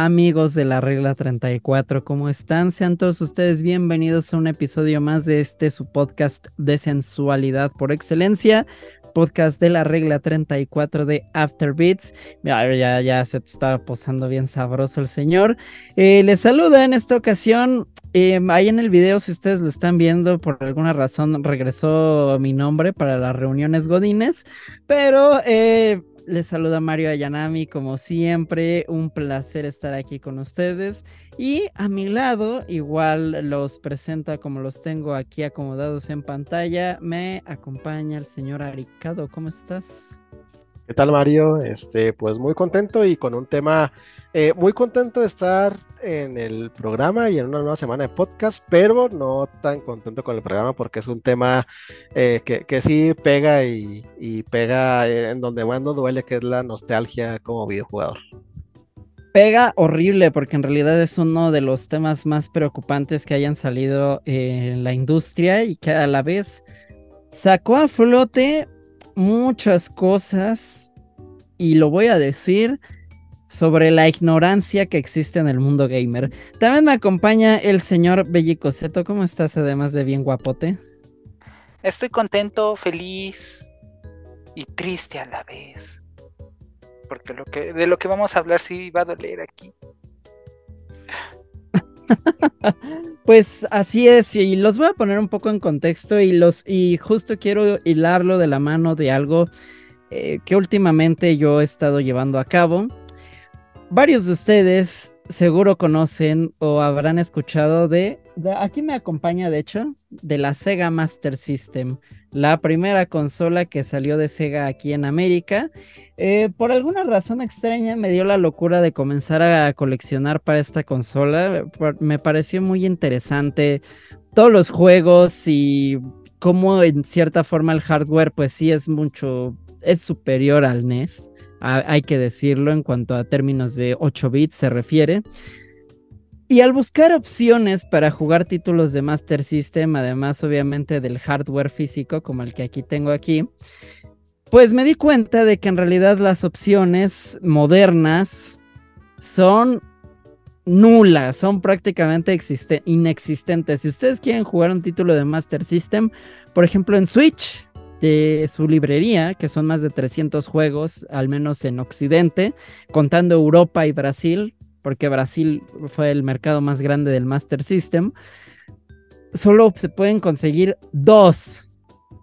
Amigos de la regla 34, ¿cómo están? Sean todos ustedes bienvenidos a un episodio más de este su podcast de sensualidad por excelencia, podcast de la regla 34 de Afterbeats. Ya, ya, ya se estaba posando bien sabroso el señor. Eh, les saluda en esta ocasión. Em, ahí en el video, si ustedes lo están viendo, por alguna razón regresó mi nombre para las reuniones Godines, pero eh, les saluda Mario Ayanami, como siempre, un placer estar aquí con ustedes. Y a mi lado, igual los presenta como los tengo aquí acomodados en pantalla, me acompaña el señor Aricado. ¿Cómo estás? ¿Qué tal, Mario? Este, pues muy contento y con un tema eh, muy contento de estar en el programa y en una nueva semana de podcast, pero no tan contento con el programa porque es un tema eh, que, que, sí pega y, pega en donde más nos duele, que es la nostalgia como videojugador. Pega horrible porque en realidad es uno de los temas más preocupantes que hayan salido en la industria y que a la vez sacó a flote muchas cosas y lo voy a decir sobre la ignorancia que existe en el mundo gamer. También me acompaña el señor Bellicoseto. ¿Cómo estás además de bien guapote? Estoy contento, feliz y triste a la vez. Porque lo que, de lo que vamos a hablar sí va a doler aquí. pues así es, y los voy a poner un poco en contexto y los y justo quiero hilarlo de la mano de algo eh, que últimamente yo he estado llevando a cabo. Varios de ustedes seguro conocen o habrán escuchado de, aquí me acompaña de hecho, de la Sega Master System, la primera consola que salió de Sega aquí en América. Eh, por alguna razón extraña me dio la locura de comenzar a coleccionar para esta consola. Me pareció muy interesante todos los juegos y cómo en cierta forma el hardware pues sí es mucho, es superior al NES hay que decirlo en cuanto a términos de 8 bits se refiere. Y al buscar opciones para jugar títulos de Master System, además obviamente del hardware físico como el que aquí tengo aquí, pues me di cuenta de que en realidad las opciones modernas son nulas, son prácticamente inexistentes. Si ustedes quieren jugar un título de Master System, por ejemplo en Switch, de su librería, que son más de 300 juegos, al menos en Occidente, contando Europa y Brasil, porque Brasil fue el mercado más grande del Master System, solo se pueden conseguir dos,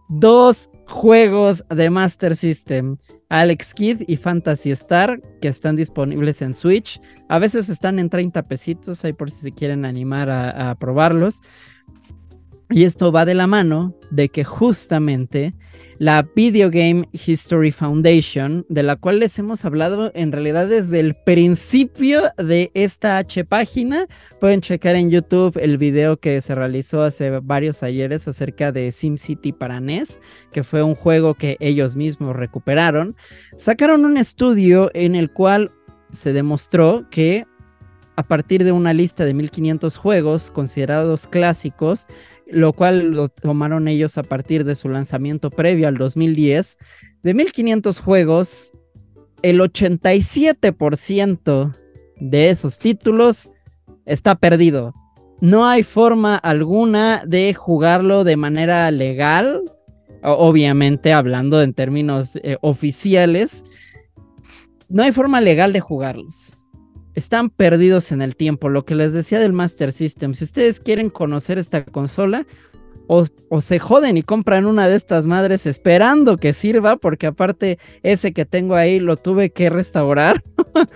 dos juegos de Master System. Alex Kidd y Fantasy Star, que están disponibles en Switch. A veces están en 30 pesitos, ahí por si se quieren animar a, a probarlos. Y esto va de la mano de que justamente la Video Game History Foundation, de la cual les hemos hablado en realidad desde el principio de esta H página. Pueden checar en YouTube el video que se realizó hace varios ayeres acerca de SimCity para NES, que fue un juego que ellos mismos recuperaron. Sacaron un estudio en el cual se demostró que a partir de una lista de 1500 juegos considerados clásicos, lo cual lo tomaron ellos a partir de su lanzamiento previo al 2010. De 1500 juegos, el 87% de esos títulos está perdido. No hay forma alguna de jugarlo de manera legal, obviamente hablando en términos eh, oficiales. No hay forma legal de jugarlos están perdidos en el tiempo. Lo que les decía del Master System, si ustedes quieren conocer esta consola, o, se joden y compran una de estas madres esperando que sirva, porque aparte ese que tengo ahí lo tuve que restaurar.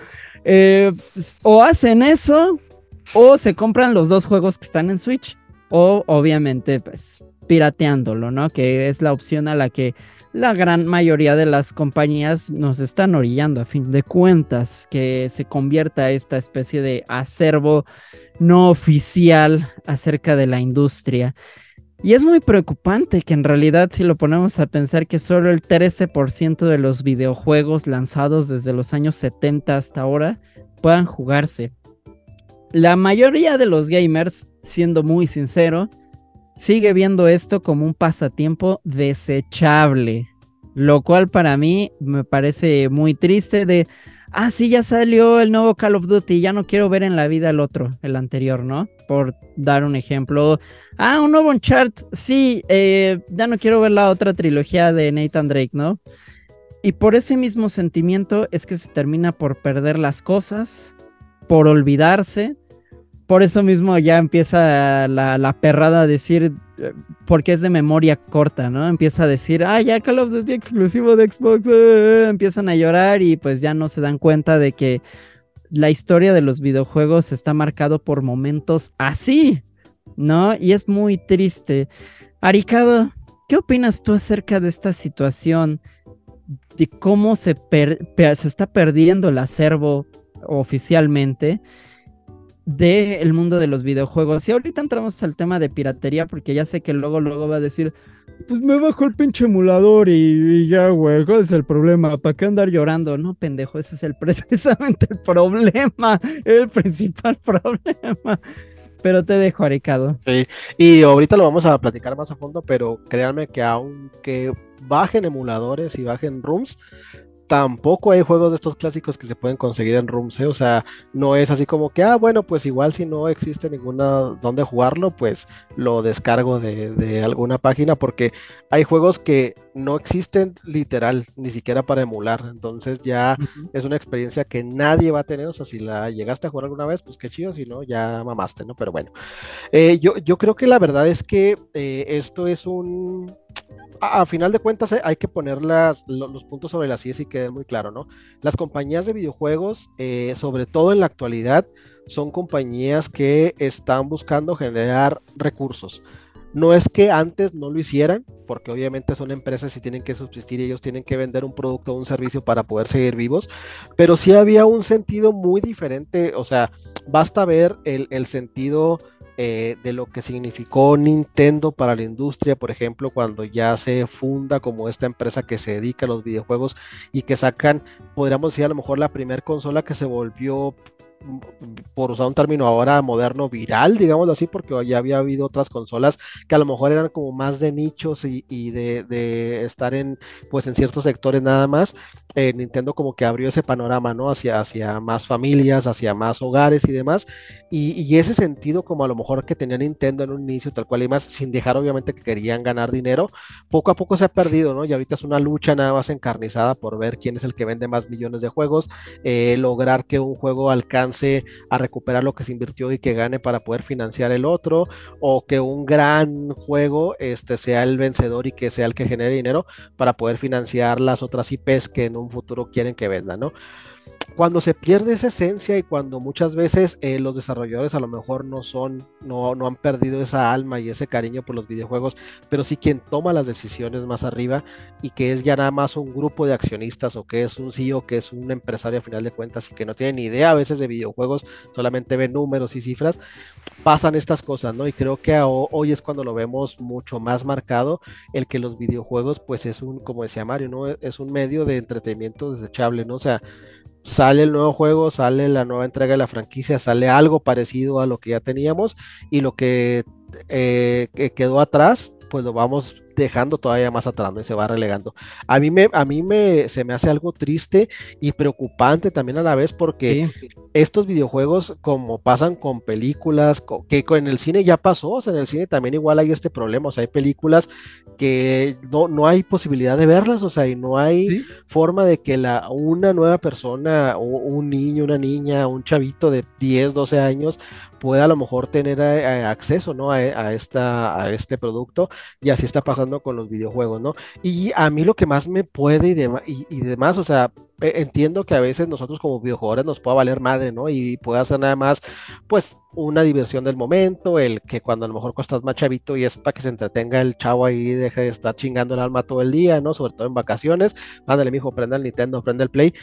Eh, o hacen eso, o se compran los dos juegos que están en Switch, o obviamente pues pirateándolo, ¿no? Que es la opción a la que la gran mayoría de las compañías nos están orillando a fin de cuentas que se convierta esta especie de acervo no oficial acerca de la industria. Y es muy preocupante que en realidad si lo ponemos a pensar que solo el 13% de los videojuegos lanzados desde los años 70 hasta ahora puedan jugarse. La mayoría de los gamers, siendo muy sincero, sigue viendo esto como un pasatiempo desechable, lo cual para mí me parece muy triste de ah, sí, ya salió el nuevo Call of Duty, ya no quiero ver en la vida el otro, el anterior, ¿no? Por dar un ejemplo. Ah, un nuevo Uncharted, sí, eh, ya no quiero ver la otra trilogía de Nathan Drake, ¿no? Y por ese mismo sentimiento es que se termina por perder las cosas, por olvidarse. Por eso mismo ya empieza la, perrada a decir, eh, porque es de memoria corta, ¿no? Empieza a decir, ah, ya Call of Duty exclusivo de Xbox, eh", empiezan a llorar y pues ya no se dan cuenta de que la historia de los videojuegos está marcado por momentos así, ¿no? Y es muy triste. Aricado, ¿qué opinas tú acerca de esta situación? De cómo se, se está perdiendo el acervo oficialmente del mundo de los videojuegos. Y ahorita entramos al tema de piratería, porque ya sé que luego, luego va a decir, pues me bajo el pinche emulador y, ya, güey, ¿cuál es el problema? ¿Para qué andar llorando? No, pendejo, ese es el precisamente el problema, el principal problema. Pero te dejo, Aricado. Sí, y ahorita lo vamos a platicar más a fondo, pero créanme que aunque bajen emuladores y bajen rooms, tampoco hay juegos de estos clásicos que se pueden conseguir en Rooms, ¿eh? o sea, no es así como que, ah, bueno, pues igual si no existe ninguna donde jugarlo, pues lo descargo de, alguna página, porque hay juegos que no existen literal, ni siquiera para emular, entonces ya es una experiencia que nadie va a tener, o sea, si la llegaste a jugar alguna vez, pues qué chido, si no, ya mamaste, ¿no? Pero bueno, eh, yo, yo creo que la verdad es que eh, esto es un a, final de cuentas hay que poner los puntos sobre las IES y quede muy claro, ¿no? Las compañías de videojuegos, eh, sobre todo en la actualidad, son compañías que están buscando generar recursos. No es que antes no lo hicieran, porque obviamente son empresas y tienen que subsistir y ellos tienen que vender un producto o un servicio para poder seguir vivos, pero sí había un sentido muy diferente, o sea, basta ver el, el sentido eh, de lo que significó Nintendo para la industria, por ejemplo, cuando ya se funda como esta empresa que se dedica a los videojuegos y que sacan, podríamos decir a lo mejor la primera consola que se volvió por usar un término ahora moderno, viral, digámoslo así, porque ya había habido otras consolas que a lo mejor eran como más de nichos y, de, estar en, pues en ciertos sectores nada más. Eh, Nintendo como que abrió ese panorama, ¿no? Hacia, hacia más familias, hacia más hogares y demás. Y, ese sentido como a lo mejor que tenía Nintendo en un inicio, tal cual y más, sin dejar obviamente que querían ganar dinero, poco a poco se ha perdido, ¿no? Y ahorita es una lucha nada más encarnizada por ver quién es el que vende más millones de juegos, eh, lograr que un juego alcance a recuperar lo que se invirtió y que gane para poder financiar el otro, o que un gran juego este, sea el vencedor y que sea el que genere dinero para poder financiar las otras IPs que en un futuro quieren que vendan, ¿no? Cuando se pierde esa esencia y cuando muchas veces eh, los desarrolladores a lo mejor no son, no, no han perdido esa alma y ese cariño por los videojuegos, pero sí quien toma las decisiones más arriba y que es ya nada más un grupo de accionistas o que es un CEO, que es un empresario a final de cuentas y que no tiene ni idea a veces de videojuegos, solamente ve números y cifras, pasan estas cosas, ¿no? Y creo que hoy es cuando lo vemos mucho más marcado, el que los videojuegos pues es un, como decía Mario, ¿no? Es un medio de entretenimiento desechable, ¿no? O sea, sale el nuevo juego, sale la nueva entrega de la franquicia, sale algo parecido a lo que ya teníamos y lo que, eh, que quedó atrás, pues lo vamos dejando todavía más atrás y se va relegando. A mí, me, a mí me, se me hace algo triste y preocupante también a la vez porque estos videojuegos, como pasan con películas, que en el cine ya pasó, o sea, en el cine también igual hay este problema, o sea, hay películas que no, no hay posibilidad de verlas, o sea, y no hay forma de que la, una nueva persona, o un niño, una niña, un chavito de 10, 12 años pueda a lo mejor tener eh, eh, acceso, ¿no? A, esta, a este producto y así está pasando con los videojuegos, ¿no? Y a mí lo que más me puede y, y, demás, o sea, entiendo que a veces nosotros como videojuegos nos pueda valer madre, ¿no? Y puede hacer nada más, pues, una diversión del momento, el que cuando a lo mejor estás más chavito y es para que se entretenga el chavo ahí y deje de estar chingando el alma todo el día, ¿no? Sobre todo en vacaciones, mándale, mijo, prenda el Nintendo, prenda el Play.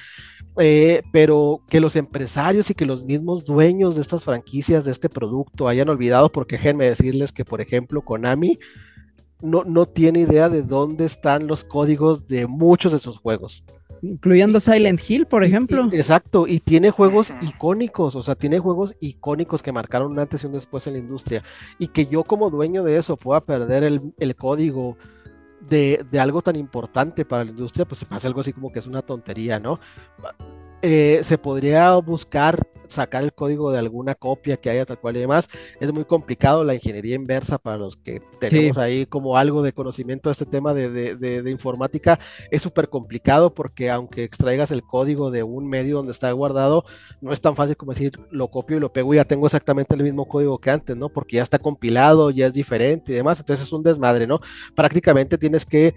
Eh, pero que los empresarios y que los mismos dueños de estas franquicias, de este producto, hayan olvidado, porque déjenme decirles que, por ejemplo, Konami no, no tiene idea de dónde están los códigos de muchos de sus juegos. Incluyendo Silent Hill, por ejemplo. exacto, y tiene juegos icónicos, o sea, tiene juegos icónicos que marcaron un antes y un después en la industria. Y que yo como dueño de eso pueda perder el, el código de, algo tan importante para la industria, pues se pasa algo así como que es una tontería, ¿no? Eh, se podría buscar sacar el código de alguna copia que haya tal cual y demás. Es muy complicado la ingeniería inversa para los que tenemos ahí como algo de conocimiento de este tema de, informática. Es súper complicado porque aunque extraigas el código de un medio donde está guardado, no es tan fácil como decir lo copio y lo pego y ya tengo exactamente el mismo código que antes, ¿no? Porque ya está compilado, ya es diferente y demás. Entonces es un desmadre, ¿no? Prácticamente tienes que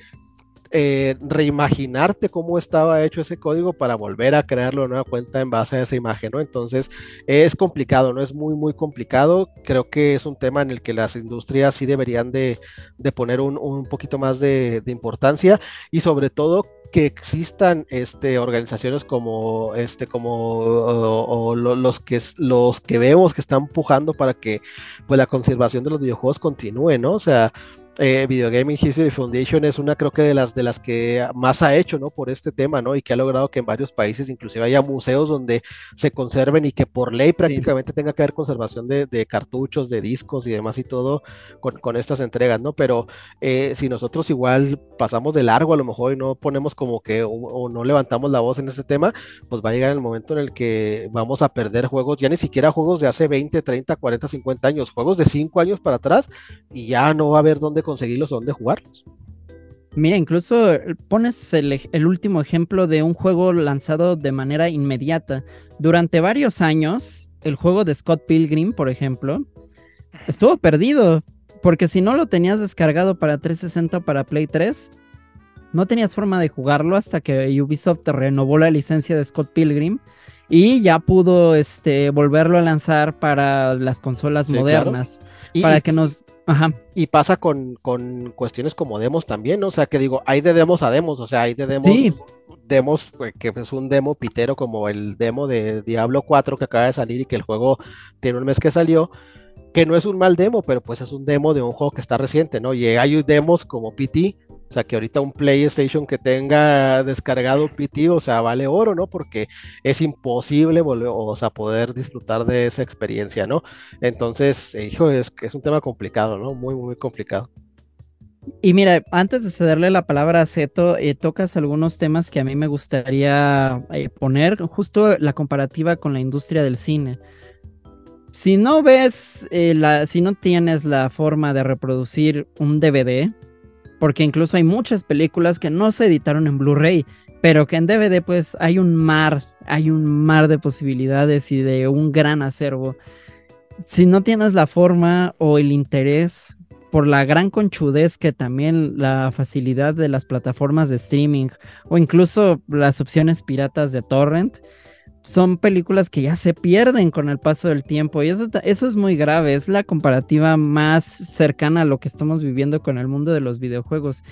eh, reimaginarte cómo estaba hecho ese código para volver a crearlo de nueva cuenta en base a esa imagen, ¿no? Entonces es complicado, ¿no? Es muy, muy complicado. Creo que es un tema en el que las industrias sí deberían de, poner un, poquito más de, importancia y sobre todo que existan este, organizaciones como este como los que los que vemos que están empujando para que pues la conservación de los videojuegos continúe, ¿no? O sea, eh, Video Gaming History Foundation es una creo que de las de las que más ha hecho no por este tema no y que ha logrado que en varios países inclusive haya museos donde se conserven y que por ley prácticamente tenga que haber conservación de, cartuchos de discos y demás y todo con, estas entregas no pero eh, si nosotros igual pasamos de largo a lo mejor y no ponemos como que o, no levantamos la voz en este tema pues va a llegar el momento en el que vamos a perder juegos ya ni siquiera juegos de hace 20 30 40 50 años juegos de 5 años para atrás y ya no va a haber dónde conseguirlos o dónde jugarlos. Mira, incluso pones el, último ejemplo de un juego lanzado de manera inmediata. Durante varios años, el juego de Scott Pilgrim, por ejemplo, estuvo perdido. Porque si no lo tenías descargado para 360 o para Play 3, no tenías forma de jugarlo hasta que Ubisoft renovó la licencia de Scott Pilgrim y ya pudo este, volverlo a lanzar para las consolas modernas. para que nos y pasa con, cuestiones como demos también, ¿no? O sea, que digo, hay de demos a demos, o sea, hay de demos, demos pues, que es un demo pitero como el demo de Diablo 4 que acaba de salir y que el juego tiene un mes que salió, que no es un mal demo, pero pues es un demo de un juego que está reciente, ¿no? Y hay demos como PT o sea, que ahorita un PlayStation que tenga descargado PT, o sea, vale oro, ¿no? Porque es imposible volver, o sea, poder disfrutar de esa experiencia, ¿no? Entonces, hijo, es, es un tema complicado, ¿no? Muy, muy complicado. Y mira, antes de cederle la palabra a Zeto, eh, tocas algunos temas que a mí me gustaría eh, poner, justo la comparativa con la industria del cine. Si no ves, eh, la, si no tienes la forma de reproducir un DVD, porque incluso hay muchas películas que no se editaron en Blu-ray, pero que en DVD pues hay un mar, hay un mar de posibilidades y de un gran acervo. Si no tienes la forma o el interés por la gran conchudez que también la facilidad de las plataformas de streaming o incluso las opciones piratas de torrent, son películas que ya se pierden con el paso del tiempo y eso, eso es muy grave, es la comparativa más cercana a lo que estamos viviendo con el mundo de los videojuegos.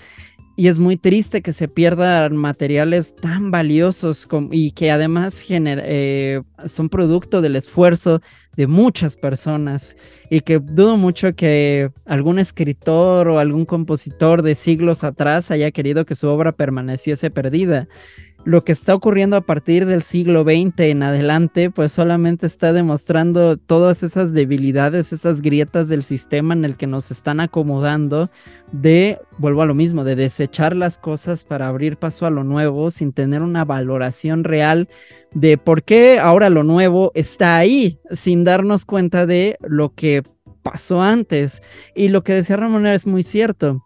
Y es muy triste que se pierdan materiales tan valiosos y que además eh, son producto del esfuerzo de muchas personas y que dudo mucho que algún escritor o algún compositor de siglos atrás haya querido que su obra permaneciese perdida lo que está ocurriendo a partir del siglo XX en adelante, pues solamente está demostrando todas esas debilidades, esas grietas del sistema en el que nos están acomodando de, vuelvo a lo mismo, de desechar las cosas para abrir paso a lo nuevo sin tener una valoración real de por qué ahora lo nuevo está ahí, sin darnos cuenta de lo que pasó antes. Y lo que decía Ramón es muy cierto.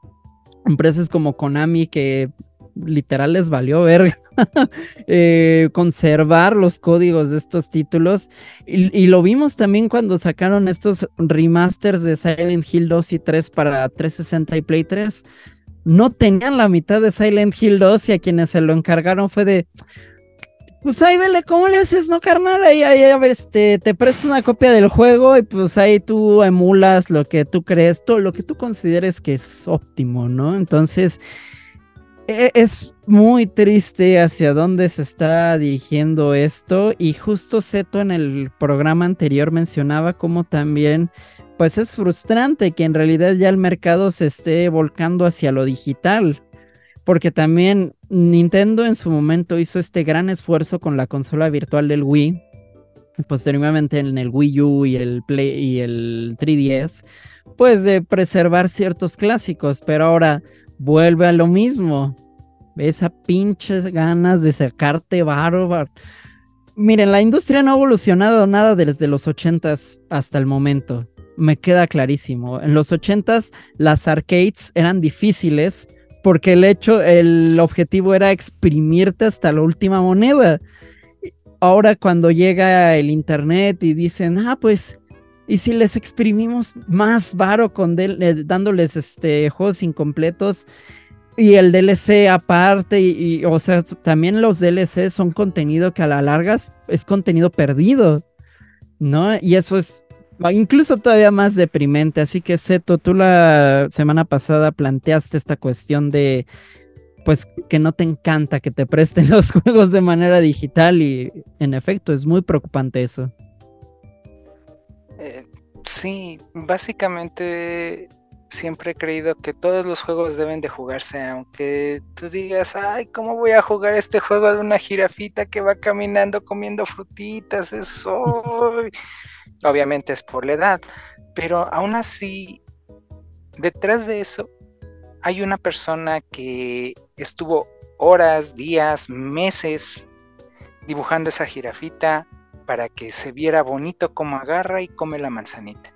Empresas como Konami que literal les valió ver eh, conservar los códigos de estos títulos. Y, lo vimos también cuando sacaron estos remasters de Silent Hill 2 y 3 para 360 y Play 3. No tenían la mitad de Silent Hill 2 y a quienes se lo encargaron fue de. Pues ahí vele, ¿cómo le haces, no, carnal? Ahí, ahí, a ver, este, te presto una copia del juego y pues ahí tú emulas lo que tú crees, todo lo que tú consideres que es óptimo, ¿no? Entonces, es muy triste hacia dónde se está dirigiendo esto y justo Seto en el programa anterior mencionaba como también pues es frustrante que en realidad ya el mercado se esté volcando hacia lo digital porque también Nintendo en su momento hizo este gran esfuerzo con la consola virtual del Wii posteriormente en el Wii U y el Play y el 3DS pues de preservar ciertos clásicos pero ahora vuelve a lo mismo. Esa pinches ganas de sacarte bárbaro. miren, la industria no ha evolucionado nada desde los ochentas hasta el momento. Me queda clarísimo. En los ochentas las arcades eran difíciles porque el hecho, el objetivo era exprimirte hasta la última moneda. Ahora cuando llega el internet y dicen, ah, pues, ¿y si les exprimimos más varo con eh, dándoles este, juegos incompletos? Y el DLC aparte, y, o sea, también los DLC son contenido que a la larga es contenido perdido, ¿no? Y eso es incluso todavía más deprimente. Así que, Seto, tú la semana pasada planteaste esta cuestión de, pues, que no te encanta que te presten los juegos de manera digital y, en efecto, es muy preocupante eso. Eh, sí, básicamente siempre he creído que todos los juegos deben de jugarse, aunque tú digas, ay, ¿cómo voy a jugar este juego de una jirafita que va caminando comiendo frutitas? Eso, obviamente es por la edad, pero aún así, detrás de eso hay una persona que estuvo horas, días, meses dibujando esa jirafita para que se viera bonito como agarra y come la manzanita.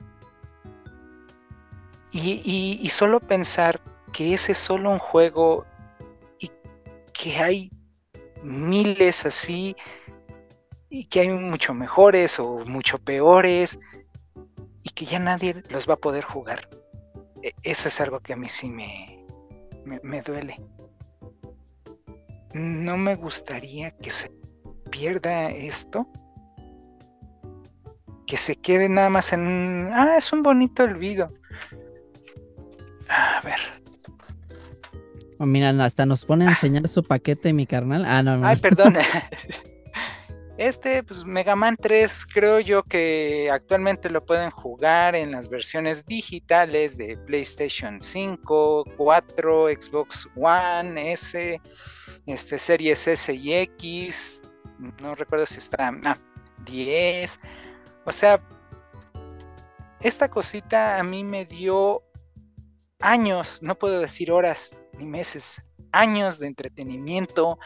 Y, solo pensar que ese es solo un juego y que hay miles así y que hay mucho mejores o mucho peores y que ya nadie los va a poder jugar. E, eso es algo que a mí sí me, me, duele. No me gustaría que se pierda esto. Que se quede nada más en... Ah, es un bonito olvido. Oh, mira, hasta nos pone a enseñar su paquete, mi carnal. Ah, no, no. Ay, perdón. Este, pues Mega Man 3, creo yo que actualmente lo pueden jugar en las versiones digitales de PlayStation 5, 4, Xbox One, S, este, Series S y X. No recuerdo si está. Ah, 10. O sea, esta cosita a mí me dio años, no puedo decir horas ni meses, años de entretenimiento,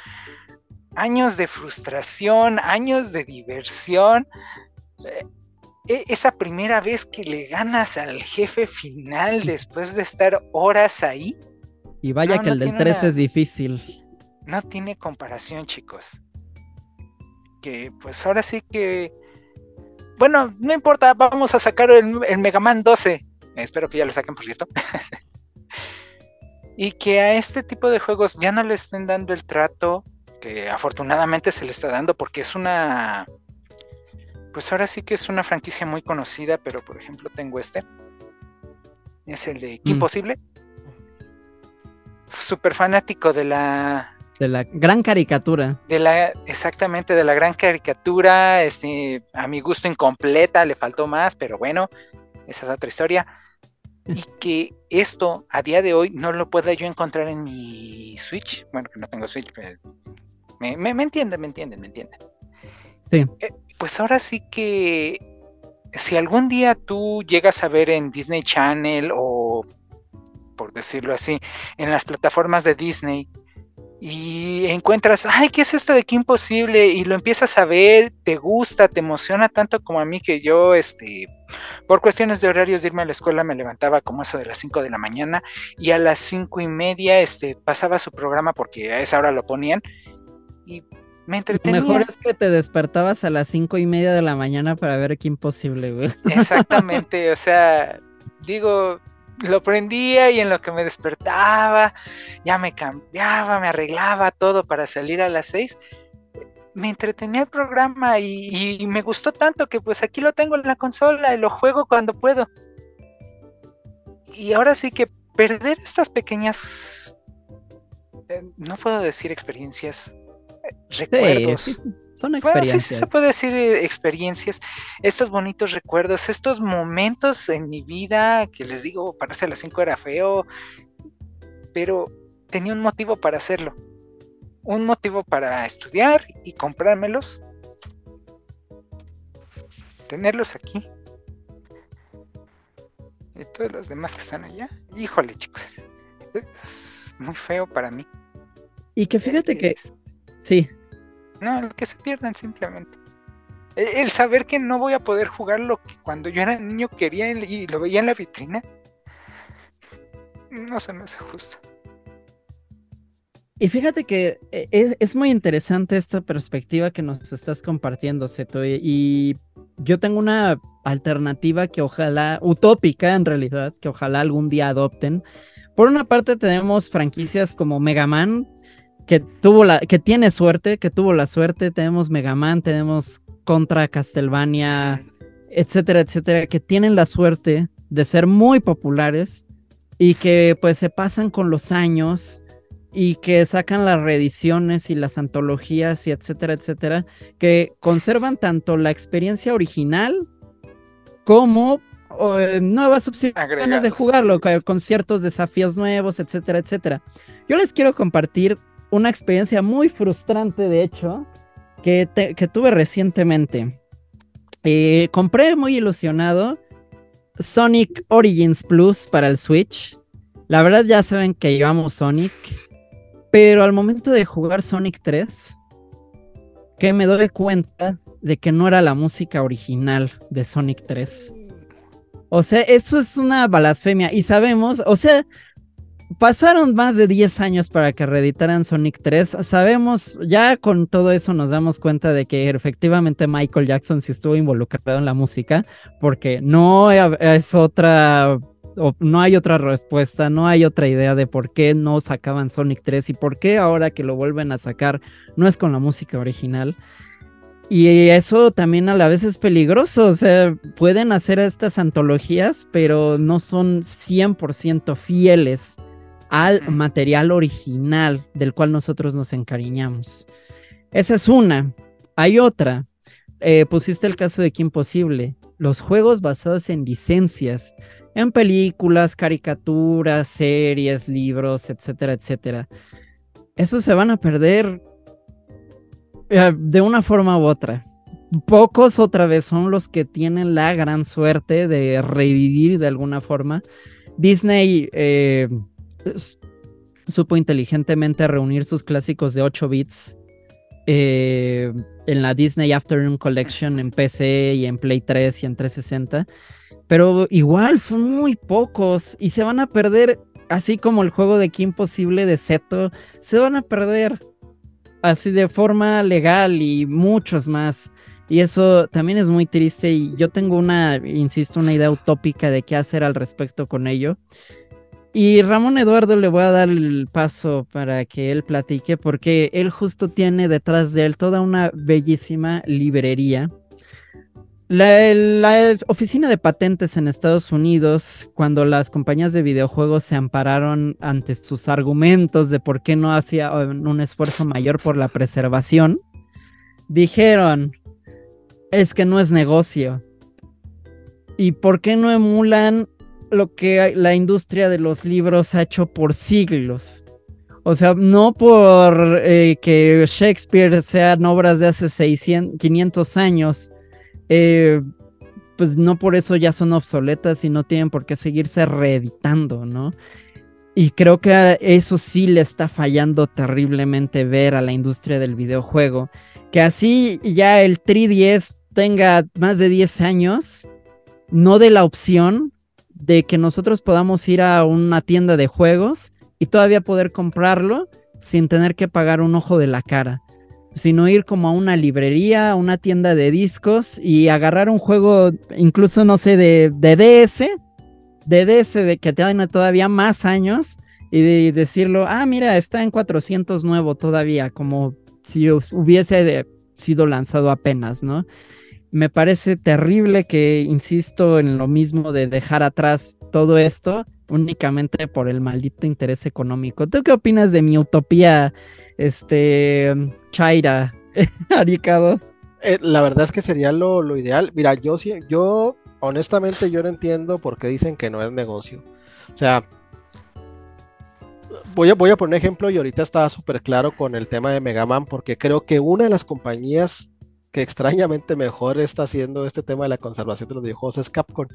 años de frustración, años de diversión. Eh, e, esa primera vez que le ganas al jefe final después de estar horas ahí. Y vaya que el del 3 es difícil. No tiene comparación, chicos. Que pues ahora sí que... Bueno, no importa, vamos a sacar el, el Mega Man 12. Espero que ya lo saquen, por cierto. y que a este tipo de juegos ya no le estén dando el trato que afortunadamente se le está dando porque es una... Pues ahora sí que es una franquicia muy conocida, pero por ejemplo tengo este. Es el de Kim mm. Possible. Súper fanático de la de la gran caricatura. De la, exactamente, de la gran caricatura, este, a mi gusto incompleta, le faltó más, pero bueno, esa es otra historia. Y que esto a día de hoy no lo pueda yo encontrar en mi Switch. Bueno, que no tengo Switch, pero me, me, entienden, me entienden, me entienden. Sí. Eh, pues ahora sí que si algún día tú llegas a ver en Disney Channel o, por decirlo así, en las plataformas de Disney, y encuentras, ay, ¿qué es esto de qué imposible? Y lo empiezas a ver, te gusta, te emociona tanto como a mí que yo, este, por cuestiones de horarios de irme a la escuela me levantaba como eso de las 5 de la mañana y a las cinco y media, este, pasaba su programa porque a esa hora lo ponían y me entretenía. mejor es que te despertabas a las cinco y media de la mañana para ver qué imposible, güey. Exactamente, o sea, digo, lo prendía y en lo que me despertaba, ya me cambiaba, me arreglaba todo para salir a las seis. Me entretenía el programa y, me gustó tanto que pues aquí lo tengo en la consola y lo juego cuando puedo. Y ahora sí que perder estas pequeñas, eh, no puedo decir experiencias, eh, recuerdos. Son experiencias. sí, se puede decir eh, experiencias, estos bonitos recuerdos, estos momentos en mi vida que les digo, pararse a las 5 era feo, pero tenía un motivo para hacerlo. Un motivo para estudiar y comprármelos. Tenerlos aquí. Y todos los demás que están allá. Híjole, chicos. Es muy feo para mí. Y que fíjate que... Sí, no, que se pierdan simplemente. El saber que no voy a poder jugar lo que cuando yo era niño quería y lo veía en la vitrina, no se me hace justo. Y fíjate que eh, es, muy interesante esta perspectiva que nos estás compartiendo, Seto. Y yo tengo una alternativa que ojalá, utópica en realidad, que ojalá algún día adopten. Por una parte tenemos franquicias como Mega Man, que tuvo la, que tiene suerte, que tuvo la suerte. Tenemos Mega Man, tenemos Contra Castlevania, etcétera, etcétera, que tienen la suerte de ser muy populares y que pues se pasan con los años y que sacan las reediciones y las antologías y etcétera, etcétera, que conservan tanto la experiencia original como eh, nuevas opciones de jugarlo, con ciertos desafíos nuevos, etcétera, etcétera. Yo les quiero compartir una experiencia muy frustrante, de hecho, que, tuve recientemente. Eh, compré muy ilusionado Sonic Origins Plus para el Switch. La verdad ya saben que amo Sonic. Pero al momento de jugar Sonic 3, que me doy cuenta de que no era la música original de Sonic 3. O sea, eso es una blasfemia. Y sabemos, o sea, pasaron más de 10 años para que reeditaran Sonic 3. Sabemos, ya con todo eso nos damos cuenta de que efectivamente Michael Jackson sí estuvo involucrado en la música, porque no es otra no hay otra respuesta, no hay otra idea de por qué no sacaban Sonic 3 y por qué ahora que lo vuelven a sacar no es con la música original. Y eso también a la vez es peligroso, o sea, pueden hacer estas antologías, pero no son 100% fieles al material original del cual nosotros nos encariñamos. Esa es una. Hay otra. Eh, pusiste el caso de que imposible. Los juegos basados en licencias en películas, caricaturas, series, libros, etcétera, etcétera. Esos se van a perder eh, de una forma u otra. Pocos otra vez son los que tienen la gran suerte de revivir de alguna forma. Disney eh, supo inteligentemente reunir sus clásicos de 8 bits eh, en la Disney Afternoon Collection en PC y en Play 3 y en 360 pero igual son muy pocos y se van a perder, así como el juego de Kim Imposible de Seto, se van a perder así de forma legal y muchos más. Y eso también es muy triste y yo tengo una, insisto, una idea utópica de qué hacer al respecto con ello. Y Ramón Eduardo le voy a dar el paso para que él platique porque él justo tiene detrás de él toda una bellísima librería la, oficina de patentes en Estados Unidos, cuando las compañías de videojuegos se ampararon ante sus argumentos de por qué no hacía un esfuerzo mayor por la preservación, dijeron, es que no es negocio. ¿Y por qué no emulan lo que la industria de los libros ha hecho por siglos? O sea, no por eh, que Shakespeare sean obras de hace 600, 500 años, eh, pues no por eso ya son obsoletas y no tienen por qué seguirse reeditando, ¿no? Y creo que eso sí le está fallando terriblemente ver a la industria del videojuego. Que así ya el 3DS tenga más de 10 años, no de la opción de que nosotros podamos ir a una tienda de juegos y todavía poder comprarlo sin tener que pagar un ojo de la cara sino ir como a una librería, una tienda de discos y agarrar un juego, incluso no sé, de, de DS, de DS, de que tiene todavía más años, y decirlo, ah, mira, está en 400 nuevo todavía, como si hubiese sido lanzado apenas, ¿no? Me parece terrible que insisto en lo mismo de dejar atrás todo esto únicamente por el maldito interés económico. ¿Tú qué opinas de mi utopía este, Chaira, Aricado. Eh, la verdad es que sería lo, ideal. Mira, yo yo honestamente yo no entiendo por qué dicen que no es negocio. O sea, voy a, voy a poner ejemplo y ahorita está súper claro con el tema de Mega Man porque creo que una de las compañías que extrañamente mejor está haciendo este tema de la conservación de los videojuegos es Capcom.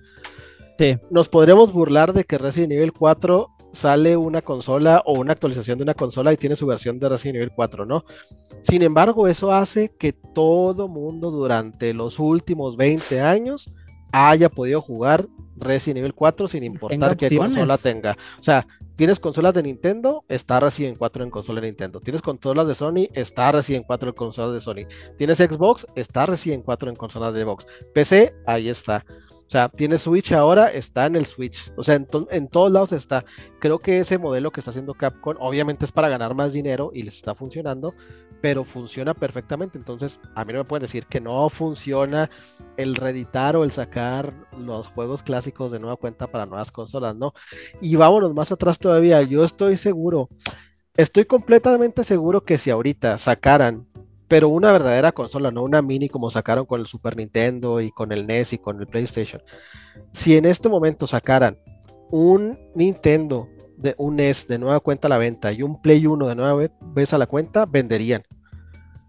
Sí. Nos podríamos burlar de que Resident Evil 4 sale una consola o una actualización de una consola y tiene su versión de Resident Evil 4, ¿no? Sin embargo, eso hace que todo mundo durante los últimos 20 años haya podido jugar Resident Evil 4 sin importar qué consola tenga. O sea, tienes consolas de Nintendo, está Resident 4 en consola de Nintendo. Tienes consolas de Sony, está Resident 4 en consolas de Sony. Tienes Xbox, está Resident 4 en consolas de Xbox. PC, ahí está. O sea, tiene Switch ahora, está en el Switch. O sea, en, todos lados está. Creo que ese modelo que está haciendo Capcom, obviamente es para ganar más dinero y les está funcionando, pero funciona perfectamente. Entonces, a mí no me pueden decir que no funciona el reeditar o el sacar los juegos clásicos de nueva cuenta para nuevas consolas, ¿no? Y vámonos más atrás todavía. Yo estoy seguro, estoy completamente seguro que si ahorita sacaran pero una verdadera consola, no una mini como sacaron con el Super Nintendo y con el NES y con el PlayStation. Si en este momento sacaran un Nintendo de un NES de nueva cuenta a la venta y un Play 1 de nueva vez a la cuenta, venderían.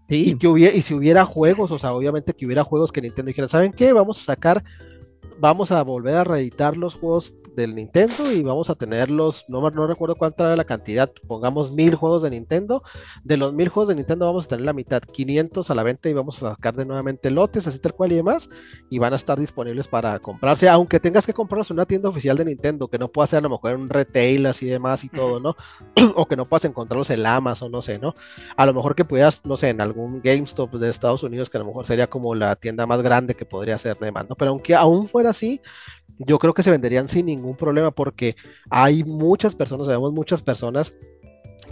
Y, que hubiera, y si hubiera juegos, o sea, obviamente que hubiera juegos que Nintendo dijera, ¿saben qué? Vamos a sacar, vamos a volver a reeditar los juegos del Nintendo y vamos a tenerlos, no, no recuerdo cuánta era la cantidad, pongamos mil juegos de Nintendo, de los mil juegos de Nintendo vamos a tener la mitad, 500 a la venta y vamos a sacar de nuevamente lotes, así tal cual y demás, y van a estar disponibles para comprarse, aunque tengas que comprarlos en una tienda oficial de Nintendo, que no pueda ser a lo mejor un retail así demás y todo, ¿no? o que no puedas encontrarlos en Amazon, no sé, ¿no? A lo mejor que pudieras, no sé, en algún GameStop de Estados Unidos, que a lo mejor sería como la tienda más grande que podría ser de ¿no? Pero aunque aún fuera así, yo creo que se venderían sin ningún problema porque hay muchas personas, sabemos muchas personas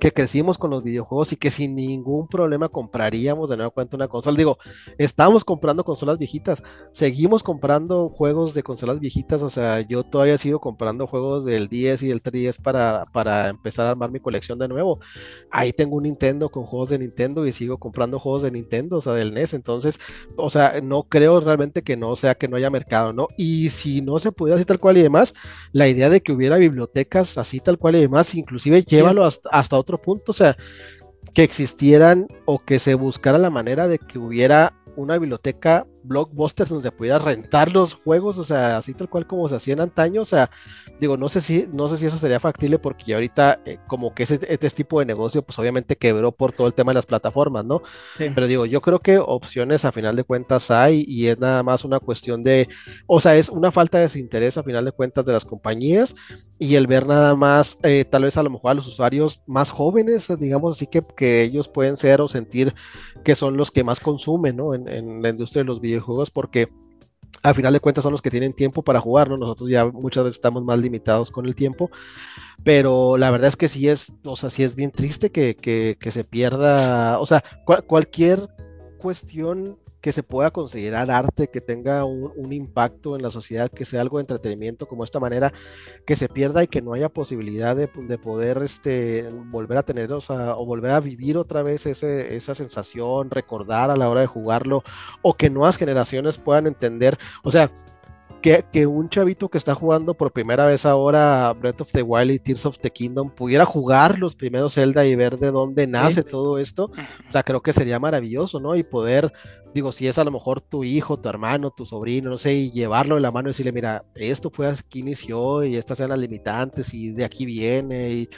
que crecimos con los videojuegos y que sin ningún problema compraríamos de nuevo cuenta una consola. Digo, estamos comprando consolas viejitas, seguimos comprando juegos de consolas viejitas, o sea, yo todavía sigo comprando juegos del 10 y del 3DS para, para empezar a armar mi colección de nuevo. Ahí tengo un Nintendo con juegos de Nintendo y sigo comprando juegos de Nintendo, o sea, del NES, entonces, o sea, no creo realmente que no sea que no haya mercado, ¿no? Y si no se pudiera así tal cual y demás, la idea de que hubiera bibliotecas así tal cual y demás, inclusive llévalo hasta, hasta otro punto, o sea, que existieran o que se buscara la manera de que hubiera una biblioteca blockbusters donde pudiera rentar los juegos, o sea, así tal cual como se hacía en antaño, o sea, digo, no sé si, no sé si eso sería factible porque ahorita eh, como que ese, este tipo de negocio, pues obviamente quebró por todo el tema de las plataformas, ¿no? Pero digo, yo creo que opciones a final de cuentas hay y es nada más una cuestión de, o sea, es una falta de desinterés a final de cuentas de las compañías y el ver nada más, eh, tal vez a lo mejor a los usuarios más jóvenes, digamos así que, que ellos pueden ser o sentir que son los que más consumen, ¿no? En, en la industria de los videojuegos juegos porque al final de cuentas son los que tienen tiempo para jugar, ¿no? Nosotros ya muchas veces estamos más limitados con el tiempo, pero la verdad es que sí es, o sea, sí es bien triste que, que, se pierda, o sea, cualquier cuestión que se pueda considerar arte, que tenga un, impacto en la sociedad, que sea algo de entretenimiento como esta manera, que se pierda y que no haya posibilidad de, poder este, volver a tener, o, o volver a vivir otra vez ese, esa sensación, recordar a la hora de jugarlo, o que nuevas generaciones puedan entender, o sea, que, que, un chavito que está jugando por primera vez ahora Breath of the Wild y Tears of the Kingdom pudiera jugar los primeros Zelda y ver de dónde nace todo esto, o sea, creo que sería maravilloso, ¿no? Y poder digo, si es a lo mejor tu hijo, tu hermano, tu sobrino, no sé, y llevarlo de la mano y decirle, mira, esto fue aquí inició y estas eran las limitantes y de aquí viene y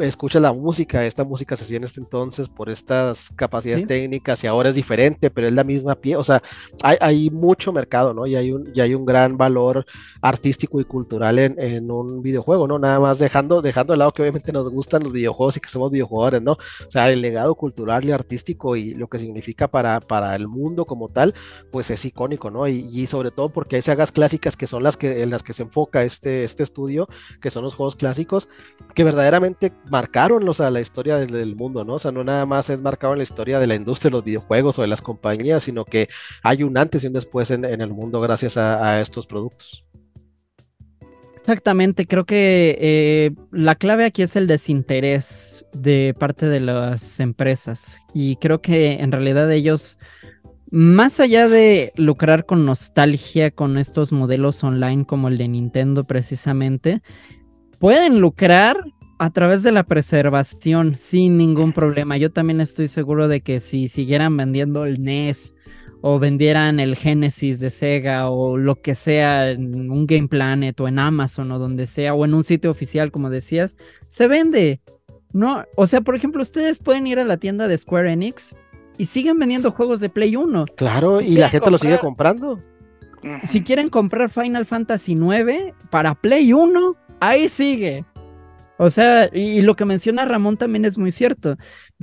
escucha la música, esta música se hacía en este entonces por estas capacidades técnicas y ahora es diferente, pero es la misma pie, o sea, hay, hay mucho mercado, ¿no? Y hay un, y hay un gran valor artístico y cultural en, en, un videojuego, ¿no? Nada más dejando, dejando de lado que obviamente nos gustan los videojuegos y que somos videojuegos, ¿no? O sea, el legado cultural y artístico y lo que significa para, para el mundo mundo como tal, pues es icónico, ¿no? Y, sobre todo porque hay sagas clásicas que son las que en las que se enfoca este, este estudio, que son los juegos clásicos, que verdaderamente marcaron o sea, la historia del, mundo, ¿no? O sea, no nada más es marcado en la historia de la industria de los videojuegos o de las compañías, sino que hay un antes y un después en, el mundo gracias a, estos productos. Exactamente, creo que eh, la clave aquí es el desinterés de parte de las empresas y creo que en realidad ellos más allá de lucrar con nostalgia con estos modelos online como el de Nintendo precisamente, pueden lucrar a través de la preservación, sin ningún problema. Yo también estoy seguro de que si siguieran vendiendo el NES o vendieran el Genesis de Sega o lo que sea en un Game Planet o en Amazon o donde sea o en un sitio oficial, como decías, se vende. No, o sea, por ejemplo, ustedes pueden ir a la tienda de Square Enix y siguen vendiendo juegos de Play 1. Claro, y la gente lo sigue comprando. Si quieren comprar Final Fantasy IX para Play 1, ahí sigue. O sea, y, lo que menciona Ramón también es muy cierto.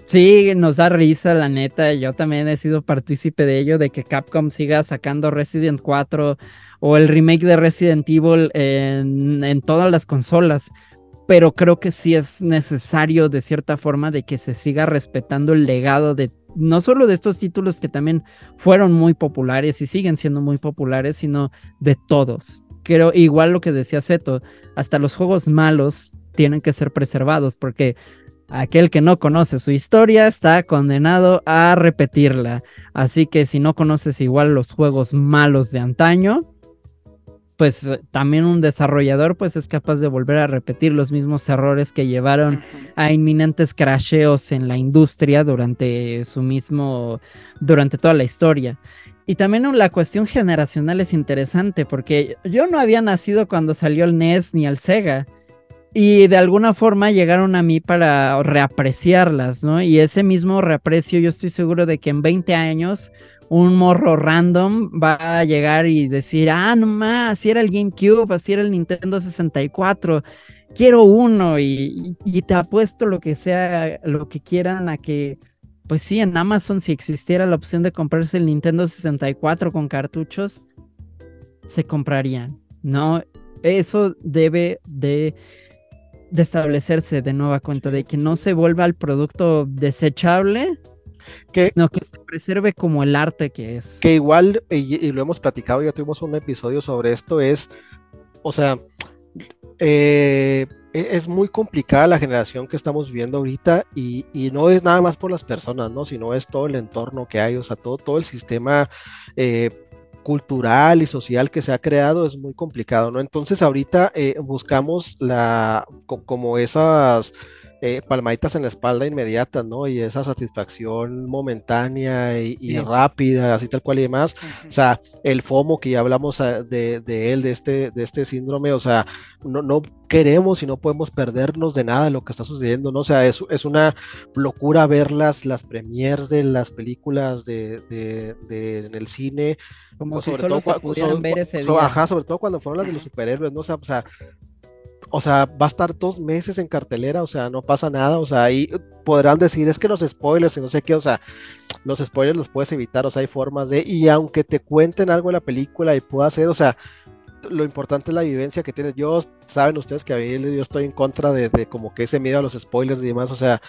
Sí, nos da risa, la neta. Yo también he sido partícipe de ello, de que Capcom siga sacando Resident 4 o el remake de Resident Evil en, en todas las consolas. Pero creo que sí es necesario, de cierta forma, de que se siga respetando el legado de no solo de estos títulos que también fueron muy populares y siguen siendo muy populares, sino de todos. Creo, igual lo que decía Seto, hasta los juegos malos tienen que ser preservados porque aquel que no conoce su historia está condenado a repetirla. Así que si no conoces igual los juegos malos de antaño, pues también un desarrollador pues es capaz de volver a repetir los mismos errores que llevaron a inminentes crasheos en la industria durante su mismo durante toda la historia. Y también la cuestión generacional es interesante porque yo no había nacido cuando salió el NES ni el Sega. Y de alguna forma llegaron a mí para reapreciarlas, ¿no? Y ese mismo reaprecio yo estoy seguro de que en 20 años un morro random va a llegar y decir, ah, no más, así era el GameCube, así era el Nintendo 64, quiero uno y, te apuesto lo que sea, lo que quieran a que, pues sí, en Amazon si existiera la opción de comprarse el Nintendo 64 con cartuchos, se comprarían, ¿no? Eso debe de de establecerse de nueva cuenta, de que no se vuelva el producto desechable, que, sino que se preserve como el arte que es. Que igual, y, lo hemos platicado, ya tuvimos un episodio sobre esto, es, o sea, eh, e, es muy complicada la generación que estamos viendo ahorita y, y, no es nada más por las personas, ¿no? Sino es todo el entorno que hay, o sea, todo, todo el sistema eh, cultural y social que se ha creado es muy complicado, ¿no? Entonces ahorita eh, buscamos la, como esas eh, palmaditas en la espalda inmediatas, ¿no? Y esa satisfacción momentánea y, rápida, así tal cual y demás. O sea, el FOMO que ya hablamos ah, de, él, de este, de este síndrome, o sea, no, no queremos y no podemos perdernos de nada de lo que está sucediendo, ¿no? O sea, es, es una locura ver las, las premiers de las películas de, de, en el cine. Como si solo todo, se pudieran ver ese día. Ajá, sobre todo cuando fueron las de los superhéroes, ¿no? O sea, o sea o sea, va a estar dos meses en cartelera, o sea, no pasa nada, o sea, ahí podrán decir, es que los spoilers y no sé qué, o sea, los spoilers los puedes evitar, o sea, hay formas de, y aunque te cuenten algo de la película y pueda ser, o sea, lo importante es la vivencia que tienes. Yo, saben ustedes que a mí yo estoy en contra de, de como que ese miedo a los spoilers y demás, o sea,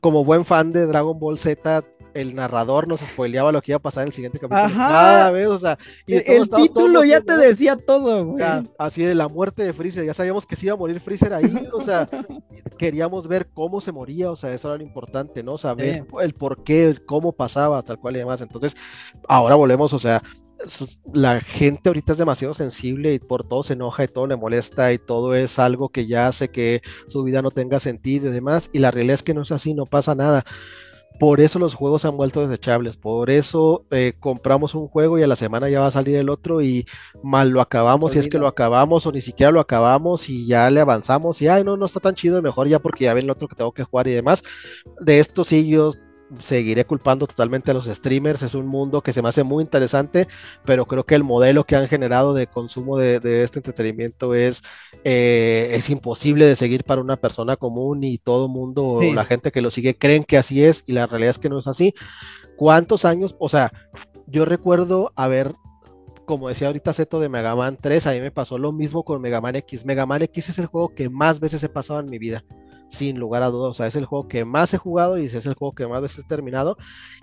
como buen fan de Dragon Ball Z, el narrador nos spoileaba lo que iba a pasar en el siguiente capítulo. Cada vez, o sea, el, título ya te decía todo, güey. así de la muerte de Freezer, ya sabíamos que se iba a morir Freezer ahí, o sea, queríamos ver cómo se moría, o sea, eso era lo importante, ¿no? Saber el por qué, cómo pasaba, tal cual y demás. Entonces, ahora volvemos, o sea, la gente ahorita es demasiado sensible y por todo se enoja y todo le molesta y todo es algo que ya hace que su vida no tenga sentido y demás. Y la realidad es que no es así, no pasa nada. Por eso los juegos se han vuelto desechables, por eso eh, compramos un juego y a la semana ya va a salir el otro y mal lo acabamos, si es que lo acabamos o ni siquiera lo acabamos y ya le avanzamos y ay no, no está tan chido, mejor ya porque ya ven el otro que tengo que jugar y demás. De esto sí yo seguiré culpando totalmente a los streamers. Es un mundo que se me hace muy interesante, pero creo que el modelo que han generado de consumo de, este entretenimiento es, eh, es imposible de seguir para una persona común y todo mundo, la gente que lo sigue, creen que así es y la realidad es que no es así. ¿Cuántos años? O sea, yo recuerdo haber como decía ahorita Zeto de Mega Man 3, a mí me pasó lo mismo con Mega Man X. Mega Man X es el juego que más veces he pasado en mi vida sin lugar a dudas. O sea, es el juego que más he jugado y es el juego que más veces he terminado.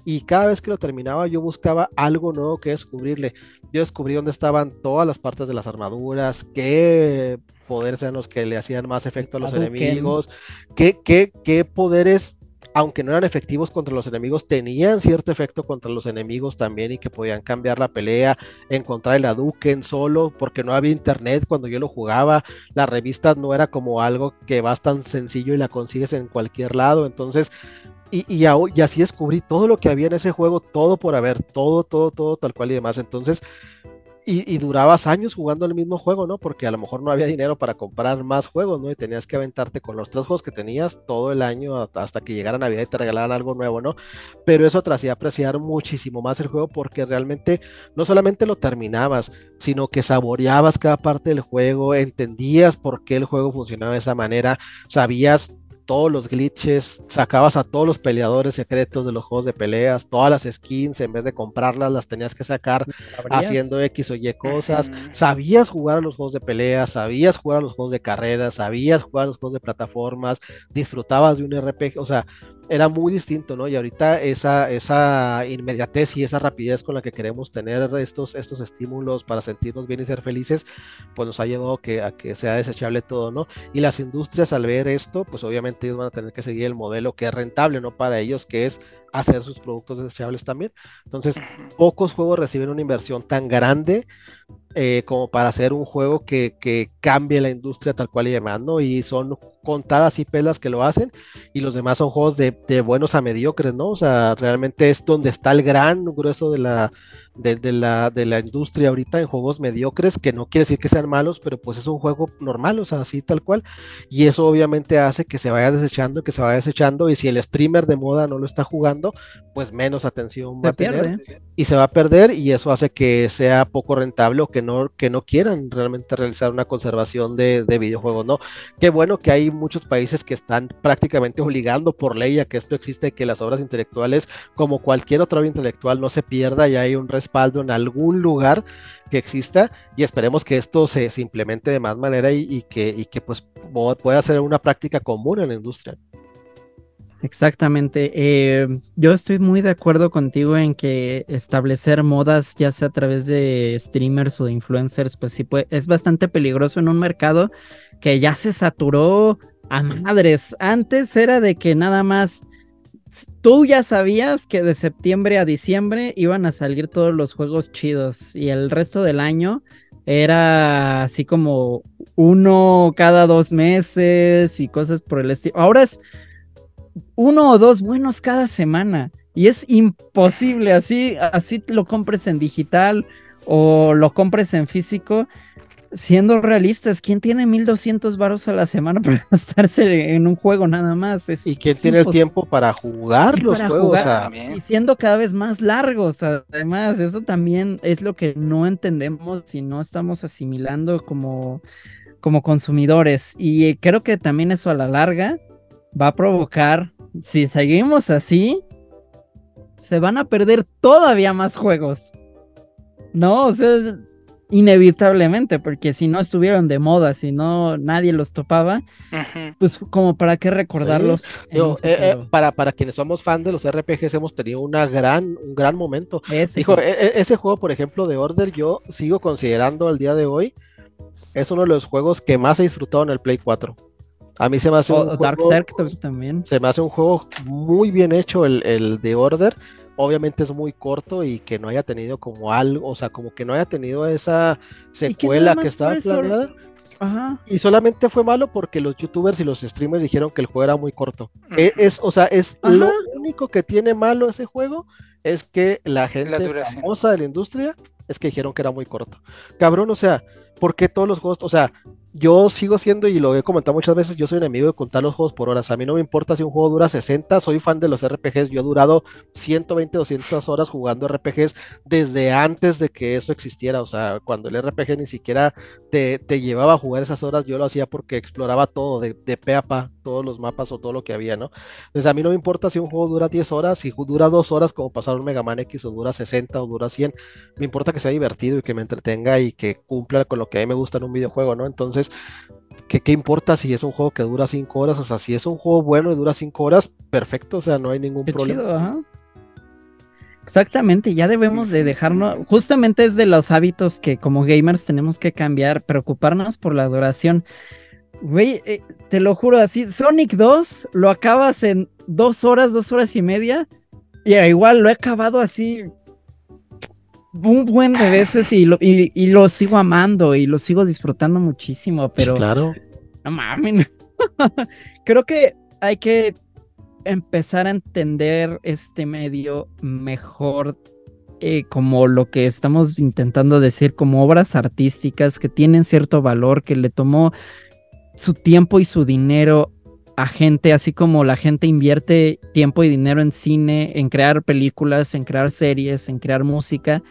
Y cada vez que lo terminaba, yo buscaba algo nuevo que descubrirle. Yo descubrí dónde estaban todas las partes de las armaduras, qué poderes eran los que le hacían más efecto a los enemigos, qué, qué, qué poderes aunque no eran efectivos contra los enemigos, tenían cierto efecto contra los enemigos también y que podían cambiar la pelea, encontrar el Aduken solo, porque no había internet cuando yo lo jugaba, la revista no era como algo que vas tan sencillo y la consigues en cualquier lado, entonces y, y, así descubrí todo lo que había en ese juego, todo por haber, todo, todo, todo tal cual y demás. Entonces, y, durabas años jugando el mismo juego, ¿no? Porque a lo mejor no había dinero para comprar más juegos, ¿no? Y tenías que aventarte con los tres juegos que tenías todo el año hasta que llegara Navidad y te regalaran algo nuevo, ¿no? Pero eso te hacía apreciar muchísimo más el juego porque realmente no solamente lo terminabas, sino que saboreabas cada parte del juego, entendías por qué el juego funcionaba de esa manera, sabías todos los glitches, sacabas a todos los peleadores secretos de los juegos de peleas, todas las skins, en vez de comprarlas, las tenías que sacar haciendo X o Y cosas. Sabías jugar a los juegos de peleas, sabías jugar a los juegos de carreras, sabías jugar a los juegos de plataformas, disfrutabas de un RPG, o sea, era muy distinto, ¿no? Y ahorita esa, esa inmediatez y esa rapidez con la que queremos tener estos, estos estímulos para sentirnos bien y ser felices, pues nos ha llevado que, a que sea desechable todo, ¿no? Y las industrias al ver esto, pues obviamente ellos van a tener que seguir el modelo que es rentable, ¿no? Para ellos, que es hacer sus productos desechables también. Entonces, pocos juegos reciben una inversión tan grande eh, como para hacer un juego que, que, cambie la industria tal cual y demás, ¿no? Y son contadas y pelas que lo hacen, y los demás son juegos de, de buenos a mediocres, ¿no? O sea, realmente es donde está el gran grueso de la, de, la, de la industria ahorita en juegos mediocres, que no quiere decir que sean malos, pero pues es un juego normal, o sea, así tal cual. Y eso obviamente hace que se vaya desechando, que se vaya desechando, y si el streamer de moda no lo está jugando, pues menos atención va a tener y se va a perder, y eso hace que sea poco rentable que no, que no quieran realmente realizar una conservación de, de videojuegos, ¿no? Qué bueno que hay muchos países que están prácticamente obligando por ley a que esto existe, que las obras intelectuales, como cualquier otra obra intelectual, no se pierda, y hay un respaldo en algún lugar que exista y esperemos que esto se, implemente de más manera y, que, y que pues pueda ser una práctica común en la industria. Exactamente. Eh, yo estoy muy de acuerdo contigo en que establecer modas, ya sea a través de streamers o de influencers, pues sí es bastante peligroso en un mercado que ya se saturó a madres. Antes era de que nada más tú ya sabías que de septiembre a diciembre iban a salir todos los juegos chidos y el resto del año era así como uno cada dos meses y cosas por el estilo. Ahora es uno o dos buenos cada semana y es imposible así, así lo compres en digital o lo compres en físico siendo realistas, ¿quién tiene 1200 varos a la semana para gastarse en un juego nada más? ¿Y quién tiene el tiempo para jugar los juegos? y siendo cada vez más largos, además, eso también es lo que no entendemos y no estamos asimilando como, como consumidores. Y creo que también eso a la larga va a provocar, si seguimos así, se van a perder todavía más juegos. No, o sea, inevitablemente, porque si no estuvieron de moda, si no nadie los topaba, pues como para qué recordarlos. Eh, eh, para, para quienes somos fans de los RPGs hemos tenido una gran, un gran momento. Ese, Dijo, e, e, ese juego, por ejemplo, de Order, yo sigo considerando al día de hoy, es uno de los juegos que más he disfrutado en el Play 4. A mí se me hace un Dark juego, también. Se me hace un juego muy bien hecho el, el de Order obviamente es muy corto y que no haya tenido como algo, o sea, como que no haya tenido esa secuela que, estaba planeada. Ajá. Y solamente fue malo porque los youtubers y los streamers dijeron que el juego era muy corto. E, es, o sea, es lo único que tiene malo ese juego es que la gente famosa de la industria es que dijeron que era muy corto. Cabrón, o sea, ¿por qué todos los juegos, o sea, yo sigo siendo, y lo he comentado muchas veces, yo soy enemigo de contar los juegos por horas. A mí no me importa si un juego dura 60, soy fan de los RPGs. Yo he durado 120, 200 horas jugando RPGs desde antes de que eso existiera. O sea, cuando el RPG ni siquiera te, llevaba a jugar esas horas, yo lo hacía porque exploraba todo, de, de pe a pa, todos los mapas o todo lo que había, ¿no? Entonces a mí no me importa si un juego dura 10 horas, si dura 2 horas como pasar un Mega Man X o dura 60 o dura 100. Me importa que sea divertido y que me entretenga y que cumpla con lo que a mí me gusta en un videojuego, ¿no? Entonces, ¿qué, qué importa si es un juego que dura 5 horas? O sea, si es un juego bueno y dura 5 horas, perfecto, o sea, no hay ningún problema. Exactamente, ya debemos de dejarnos, justamente es de los hábitos que como gamers tenemos que cambiar, preocuparnos por la duración. Güey, eh, te lo juro así, Sonic 2 lo acabas en dos horas, dos horas y media. Y igual lo he acabado así un buen de veces y lo, y, lo sigo amando y lo sigo disfrutando muchísimo, pero... claro. No mames. Creo que hay que empezar a entender este medio mejor eh, como lo que estamos intentando decir, como obras artísticas que tienen cierto valor, que le tomó su tiempo y su dinero a gente, así como la gente invierte tiempo y dinero en cine, en crear películas, en crear series, en crear música.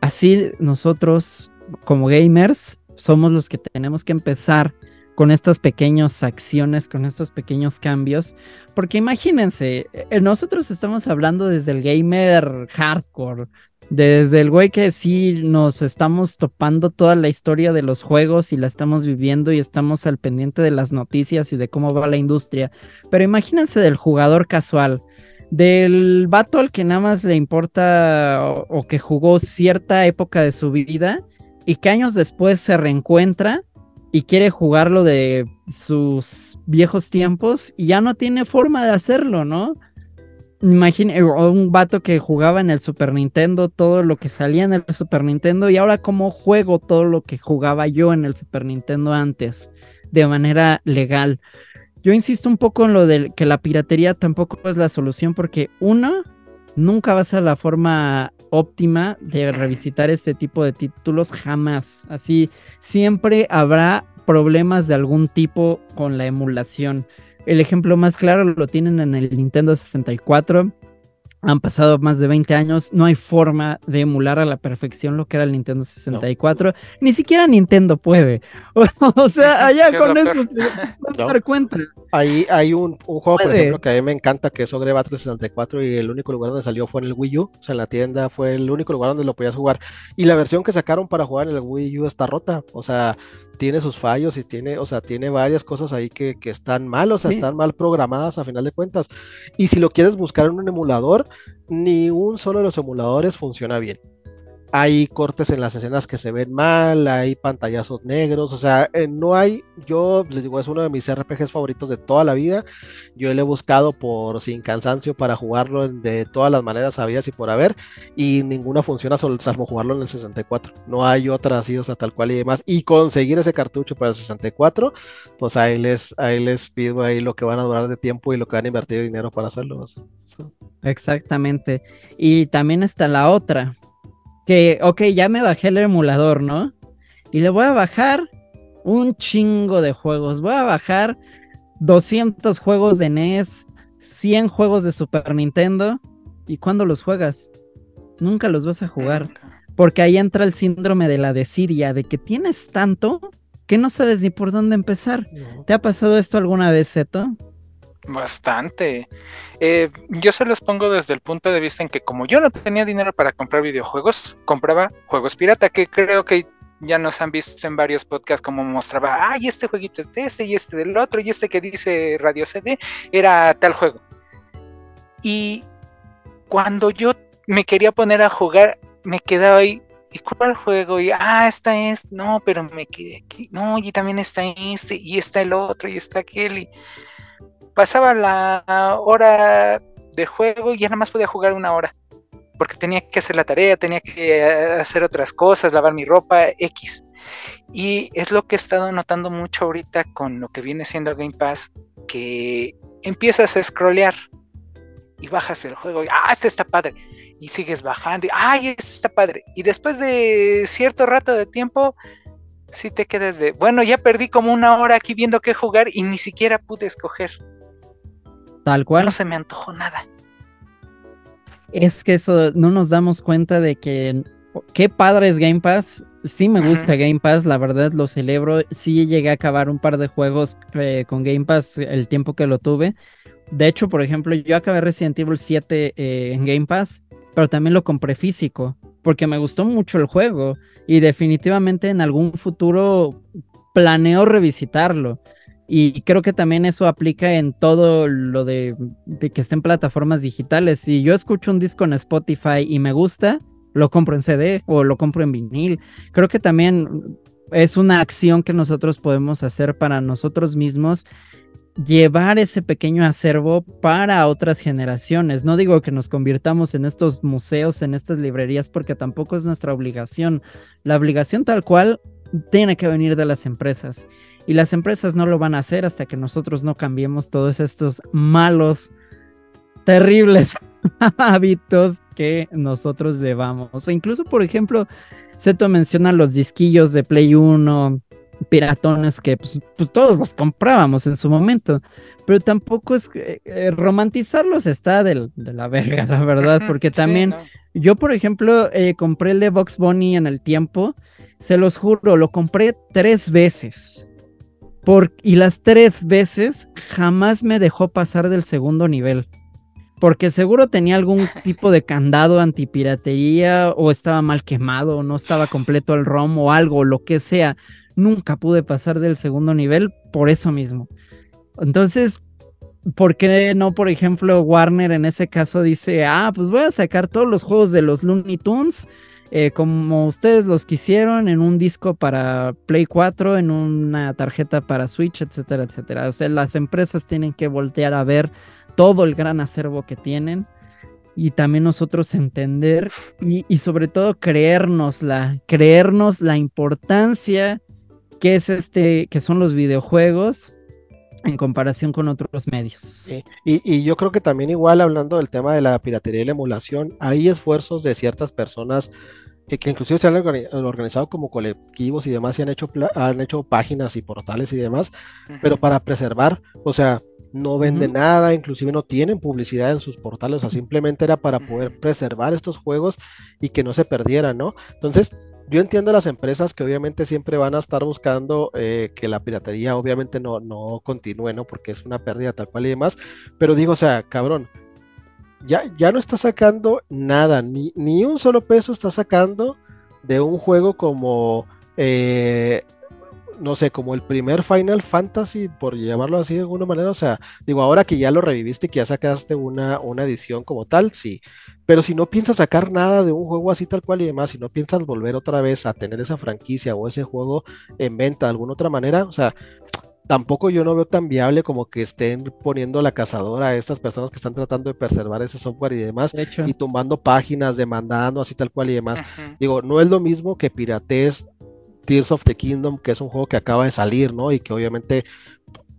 Así nosotros como gamers somos los que tenemos que empezar con estas pequeñas acciones, con estos pequeños cambios, porque imagínense, eh, nosotros estamos hablando desde el gamer hardcore, desde el güey que sí nos estamos topando toda la historia de los juegos y la estamos viviendo y estamos al pendiente de las noticias y de cómo va la industria. Pero imagínense del jugador casual, del vato al que nada más le importa o, que jugó cierta época de su vida y que años después se reencuentra y quiere jugarlo de sus viejos tiempos y ya no tiene forma de hacerlo, ¿no? Imagine eh, un vato que jugaba en el Super Nintendo todo lo que salía en el Super Nintendo y ahora cómo juego todo lo que jugaba yo en el Super Nintendo antes de manera legal. Yo insisto un poco en lo de que la piratería tampoco es la solución porque uno, nunca va a ser la forma óptima de revisitar este tipo de títulos jamás. Así siempre habrá problemas de algún tipo con la emulación. El ejemplo más claro lo tienen en el Nintendo 64. Han pasado más de 20 años, no hay forma de emular a la perfección lo que era el Nintendo 64. Ni siquiera Nintendo puede. O, sea, allá con eso se va a dar cuenta. Ahí hay un, juego, por ejemplo, que a mí me encanta, que es Ogre Battle 64 y el único lugar donde salió fue en el Wii U. O sea, en la tienda fue el único lugar donde lo podías jugar. Y la versión que sacaron para jugar en el Wii U está rota. O sea, tiene sus fallos y tiene, o sea, tiene varias cosas ahí que, están mal, o sea, están mal programadas a final de cuentas. Y si lo quieres buscar en un emulador, ni un solo de los emuladores funciona bien hay cortes en las escenas que se ven mal, hay pantallazos negros, o sea, eh, no hay, yo les digo, es uno de mis RPGs favoritos de toda la vida, yo le he buscado por sin cansancio para jugarlo de todas las maneras sabidas y por haber, y ninguna funciona salvo jugarlo en el 64, no hay otra así, o sea, tal cual y demás, y conseguir ese cartucho para el 64, pues ahí les, ahí les pido ahí lo que van a durar de tiempo y lo que van a invertir dinero para hacerlo. Exactamente, y también está la otra, que, ok, ya me bajé el emulador, ¿no? Y le voy a bajar un chingo de juegos. Voy a bajar 200 juegos de NES, 100 juegos de Super Nintendo. ¿Y cuándo los juegas? Nunca los vas a jugar. Porque ahí entra el síndrome de la desidia, de que tienes tanto que no sabes ni por dónde empezar. ¿Te ha pasado esto alguna vez, Zeto? Bastante. Eh, yo se los pongo desde el punto de vista en que como yo no tenía dinero para comprar videojuegos, compraba juegos pirata, que creo que ya nos han visto en varios podcasts como mostraba, ay, este jueguito es de este y este del otro y este que dice Radio CD era tal juego. Y cuando yo me quería poner a jugar, me quedaba ahí, ¿y cuál juego? Y, ah, está este, no, pero me quedé aquí, no, y también está este, y está el otro, y está aquel, y pasaba la hora de juego y ya nada más podía jugar una hora. Porque tenía que hacer la tarea, tenía que eh, hacer otras cosas, lavar mi ropa, X. Y es lo que he estado notando mucho ahorita con lo que viene siendo Game Pass, que empiezas a scrollear y bajas el juego y, ah, este está padre. Y sigues bajando y, ay, este está padre. Y después de cierto rato de tiempo, si te quedas de, bueno, ya perdí como una hora aquí viendo qué jugar y ni siquiera pude escoger. Tal cual. No se me antojó nada. Es que eso no nos damos cuenta de que qué padre es Game Pass. Sí me gusta Game Pass, la verdad lo celebro. Sí llegué a acabar un par de juegos eh, con Game Pass el tiempo que lo tuve. De hecho, por ejemplo, yo acabé Resident Evil 7 eh, en Game Pass, pero también lo compré físico, porque me gustó mucho el juego y definitivamente en algún futuro planeo revisitarlo. Y creo que también eso aplica en todo lo de, que estén plataformas digitales. Si yo escucho un disco en Spotify y me gusta, lo compro en CD o lo compro en vinil. Creo que también es una acción que nosotros podemos hacer para nosotros mismos llevar ese pequeño acervo para otras generaciones. No digo que nos convirtamos en estos museos, en estas librerías, porque tampoco es nuestra obligación. La obligación tal cual tiene que venir de las empresas. Y las empresas no lo van a hacer hasta que nosotros no cambiemos todos estos malos, terribles hábitos que nosotros llevamos. O sea, incluso, por ejemplo, Seto menciona los disquillos de Play 1, piratones que pues, pues, todos los comprábamos en su momento, pero tampoco es eh, romantizarlos está de la verga, la verdad, porque también yo, por ejemplo, eh, compré el de Box Bunny en el tiempo, se los juro, lo compré tres veces. Por, y las tres veces jamás me dejó pasar del segundo nivel. Porque seguro tenía algún tipo de candado antipiratería o estaba mal quemado o no estaba completo el ROM o algo, lo que sea nunca pude pasar del segundo nivel por eso mismo. Entonces, ¿por qué no, por ejemplo, Warner en ese caso dice, ah, pues voy a sacar todos los juegos de los Looney Tunes eh, como ustedes los quisieron en un disco para Play 4, en una tarjeta para Switch, etcétera, etcétera. O sea, las empresas tienen que voltear a ver todo el gran acervo que tienen y también nosotros entender y, y sobre todo creérnosla, creernos la importancia que es este, que son los videojuegos en comparación con otros medios. Sí. Y, yo creo que también igual hablando del tema de la piratería y la emulación, hay esfuerzos de ciertas personas que, que inclusive se han organizado como colectivos y demás y han hecho, han hecho páginas y portales y demás, pero para preservar, o sea, no venden nada, inclusive no tienen publicidad en sus portales, o sea, simplemente era para poder preservar estos juegos y que no se perdieran, ¿no? Entonces, yo entiendo las empresas que obviamente siempre van a estar buscando eh, que la piratería obviamente no, no continúe, ¿no? Porque es una pérdida tal cual y demás. Pero digo, o sea, cabrón, ya, ya no está sacando nada, ni, ni un solo peso está sacando de un juego como eh, no sé, como el primer Final Fantasy, por llamarlo así de alguna manera, o sea, digo, ahora que ya lo reviviste, que ya sacaste una, una edición como tal, sí, pero si no piensas sacar nada de un juego así tal cual y demás, si no piensas volver otra vez a tener esa franquicia o ese juego en venta de alguna otra manera, o sea, tampoco yo no veo tan viable como que estén poniendo la cazadora a estas personas que están tratando de preservar ese software y demás, y tumbando páginas, demandando así tal cual y demás. Digo, no es lo mismo que piratees Tears of the Kingdom, que es un juego que acaba de salir, ¿no? Y que obviamente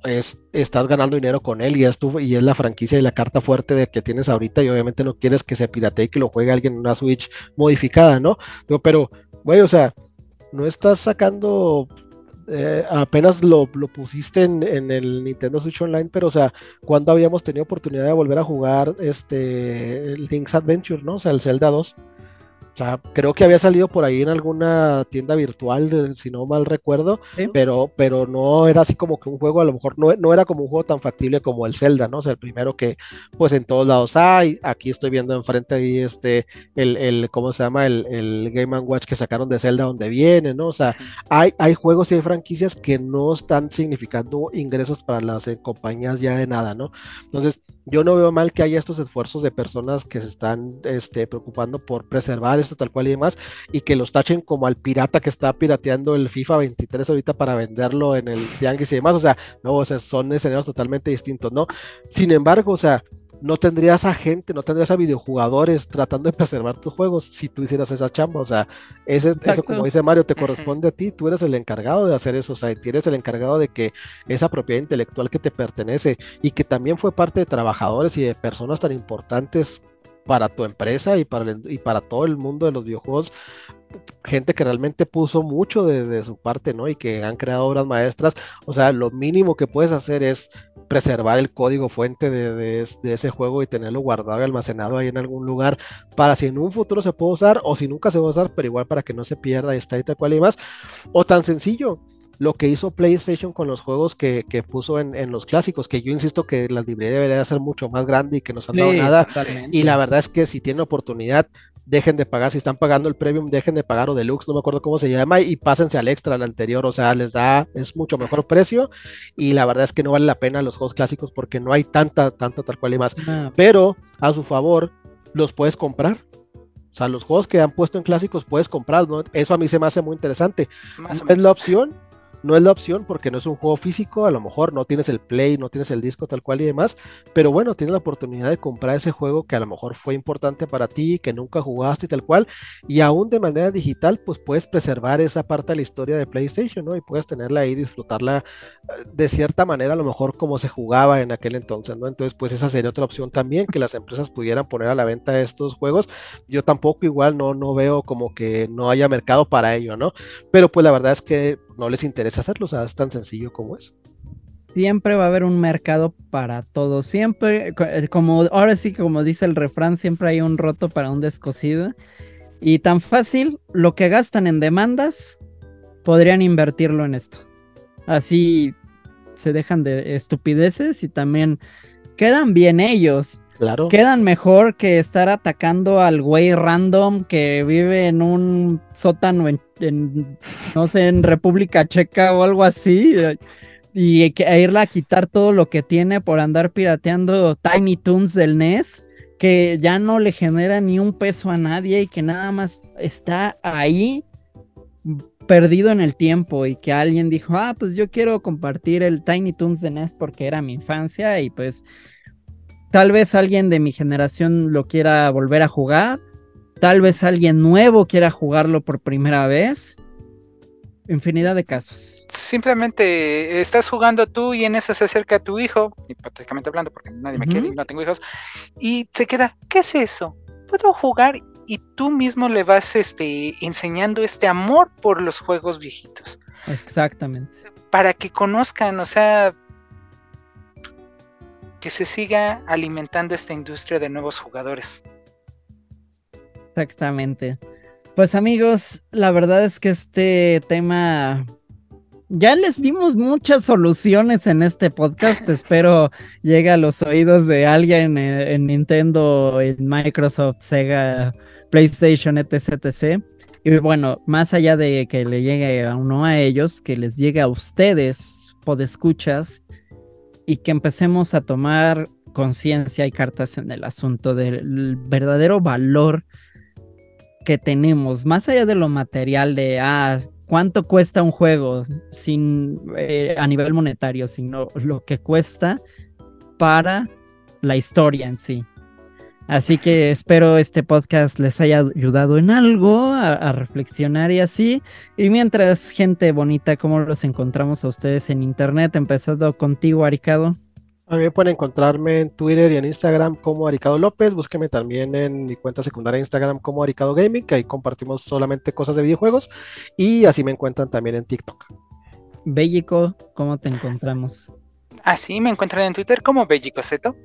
es, estás ganando dinero con él y es, tu, y es la franquicia y la carta fuerte de que tienes ahorita y obviamente no quieres que se piratee y que lo juegue alguien en una Switch modificada, ¿no? Pero, güey, o sea, no estás sacando eh, apenas lo, pusiste en, en, el Nintendo Switch Online, pero o sea, cuando habíamos tenido oportunidad de volver a jugar este Link's Adventure, ¿no? O sea, el Zelda 2. O sea, creo que había salido por ahí en alguna tienda virtual, si no mal recuerdo, pero, pero no era así como que un juego, a lo mejor no, no, era como un juego tan factible como el Zelda, ¿no? O sea, el primero que pues en todos lados hay, aquí estoy viendo enfrente ahí este, el, el ¿cómo se llama? El, el Game Watch que sacaron de Zelda donde viene, ¿no? O sea, hay, hay juegos y hay franquicias que no están significando ingresos para las eh, compañías ya de nada, ¿no? Entonces, yo no veo mal que haya estos esfuerzos de personas que se están este, preocupando por preservar esto tal cual y demás, y que los tachen como al pirata que está pirateando el FIFA 23 ahorita para venderlo en el Tianguis y demás, o sea, no, o sea, son escenarios totalmente distintos, ¿no? Sin embargo, o sea, no tendrías a gente, no tendrías a videojugadores tratando de preservar tus juegos si tú hicieras esa chamba. O sea, ese, eso como dice Mario, te corresponde a ti, tú eres el encargado de hacer eso, o sea, tienes el encargado de que esa propiedad intelectual que te pertenece y que también fue parte de trabajadores y de personas tan importantes para tu empresa y para, y para todo el mundo de los videojuegos, gente que realmente puso mucho de, su parte, ¿no? Y que han creado obras maestras. O sea, lo mínimo que puedes hacer es preservar el código fuente de, ese juego y tenerlo guardado y almacenado ahí en algún lugar para si en un futuro se puede usar o si nunca se va a usar, pero igual para que no se pierda y está y tal cual y más. O tan sencillo, lo que hizo PlayStation con los juegos que, puso en, los clásicos, que yo insisto que la librería debería ser mucho más grande y que no se han dado nada. Y la verdad es que si tienen oportunidad, dejen de pagar, si están pagando el premium, dejen de pagar o deluxe, no me acuerdo cómo se llama, y pásense al extra, al anterior, o sea, les da, es mucho mejor precio, y la verdad es que no vale la pena los juegos clásicos porque no hay tanta, tanta tal cual y más. Pero a su favor, los puedes comprar O sea, los juegos que han puesto en clásicos puedes comprar, ¿no? Eso a mí se me hace muy interesante. es la opción, no es la opción porque no es un juego físico, a lo mejor no tienes el play, no tienes el disco tal cual y demás, pero bueno, tienes la oportunidad de comprar ese juego que a lo mejor fue importante para ti, que nunca jugaste y tal cual, y aún de manera digital, pues puedes preservar esa parte de la historia de PlayStation, ¿no? Y puedes tenerla ahí, disfrutarla eh, de cierta manera, a lo mejor como se jugaba en aquel entonces, ¿no? Entonces, pues esa sería otra opción también, que las empresas pudieran poner a la venta estos juegos. Yo tampoco igual no, no veo como que no haya mercado para ello, ¿no? Pero pues la verdad es que no les interesa hacerlo, o sea, es tan sencillo como es. Siempre va a haber un mercado para todo, siempre, eh, como ahora sí, como dice el refrán, siempre hay un roto para un descosido. Y tan fácil, lo que gastan en demandas, podrían invertirlo en esto. Así se dejan de estupideces y también quedan bien ellos. Claro. Quedan mejor que estar atacando al güey random que vive en un sótano en, no sé, en República Checa o algo así. Y que, a irle a quitar todo lo que tiene por andar pirateando Tiny Toons del NES, que ya no le genera ni un peso a nadie y que nada más está ahí perdido en el tiempo y que alguien dijo, ah, pues yo quiero compartir el Tiny Toons de NES porque era mi infancia y pues Tal vez alguien de mi generación lo quiera volver a jugar. Tal vez alguien nuevo quiera jugarlo por primera vez. Infinidad de casos. Simplemente estás jugando tú y en eso se acerca tu hijo, hipotéticamente hablando, porque nadie me quiere y no tengo hijos, y se queda, ¿qué es eso? Puedo jugar y tú mismo le vas este, enseñando este amor por los juegos viejitos. Exactamente. Para que conozcan, o sea, que se siga alimentando esta industria de nuevos jugadores. Exactamente. Pues amigos, la verdad es que este tema ya les dimos muchas soluciones en este podcast. Espero llegue a los oídos de alguien en, Nintendo, en Microsoft, Sega, PlayStation, etc, etc. Y bueno, más allá de que le llegue a uno a ellos, que les llegue a ustedes, podescuchas, y que empecemos a tomar conciencia y cartas en el asunto del verdadero valor que tenemos, más allá de lo material de, ah, cuánto cuesta un juego sin, eh, a nivel monetario, sino lo que cuesta para la historia en sí. Así que espero este podcast les haya ayudado en algo a, reflexionar y así. Y mientras, gente bonita, ¿cómo los encontramos a ustedes en internet? Empezando contigo, Aricado. También pueden encontrarme en Twitter y en Instagram como Aricado López. Búsqueme también en mi cuenta secundaria de Instagram como Aricado Gaming, que ahí compartimos solamente cosas de videojuegos. Y así me encuentran también en TikTok. Bellico, ¿cómo te encontramos? Así me encuentran en Twitter como Bellico Zeto.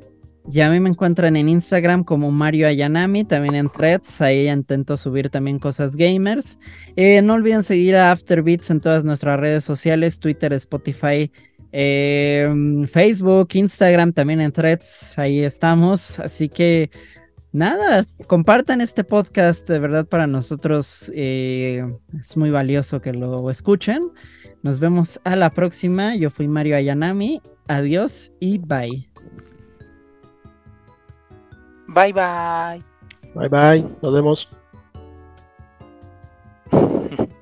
Y a mí me encuentran en Instagram como Mario Ayanami, también en Threads, ahí intento subir también cosas gamers. Eh, no olviden seguir a Afterbeats en todas nuestras redes sociales, Twitter, Spotify, em, Facebook, Instagram, también en Threads, ahí estamos. Así que nada, compartan este podcast, de verdad para nosotros eh, es muy valioso que lo escuchen. Nos vemos a la próxima, yo fui Mario Ayanami, adiós y bye. Bye bye. Bye bye. Nos vemos.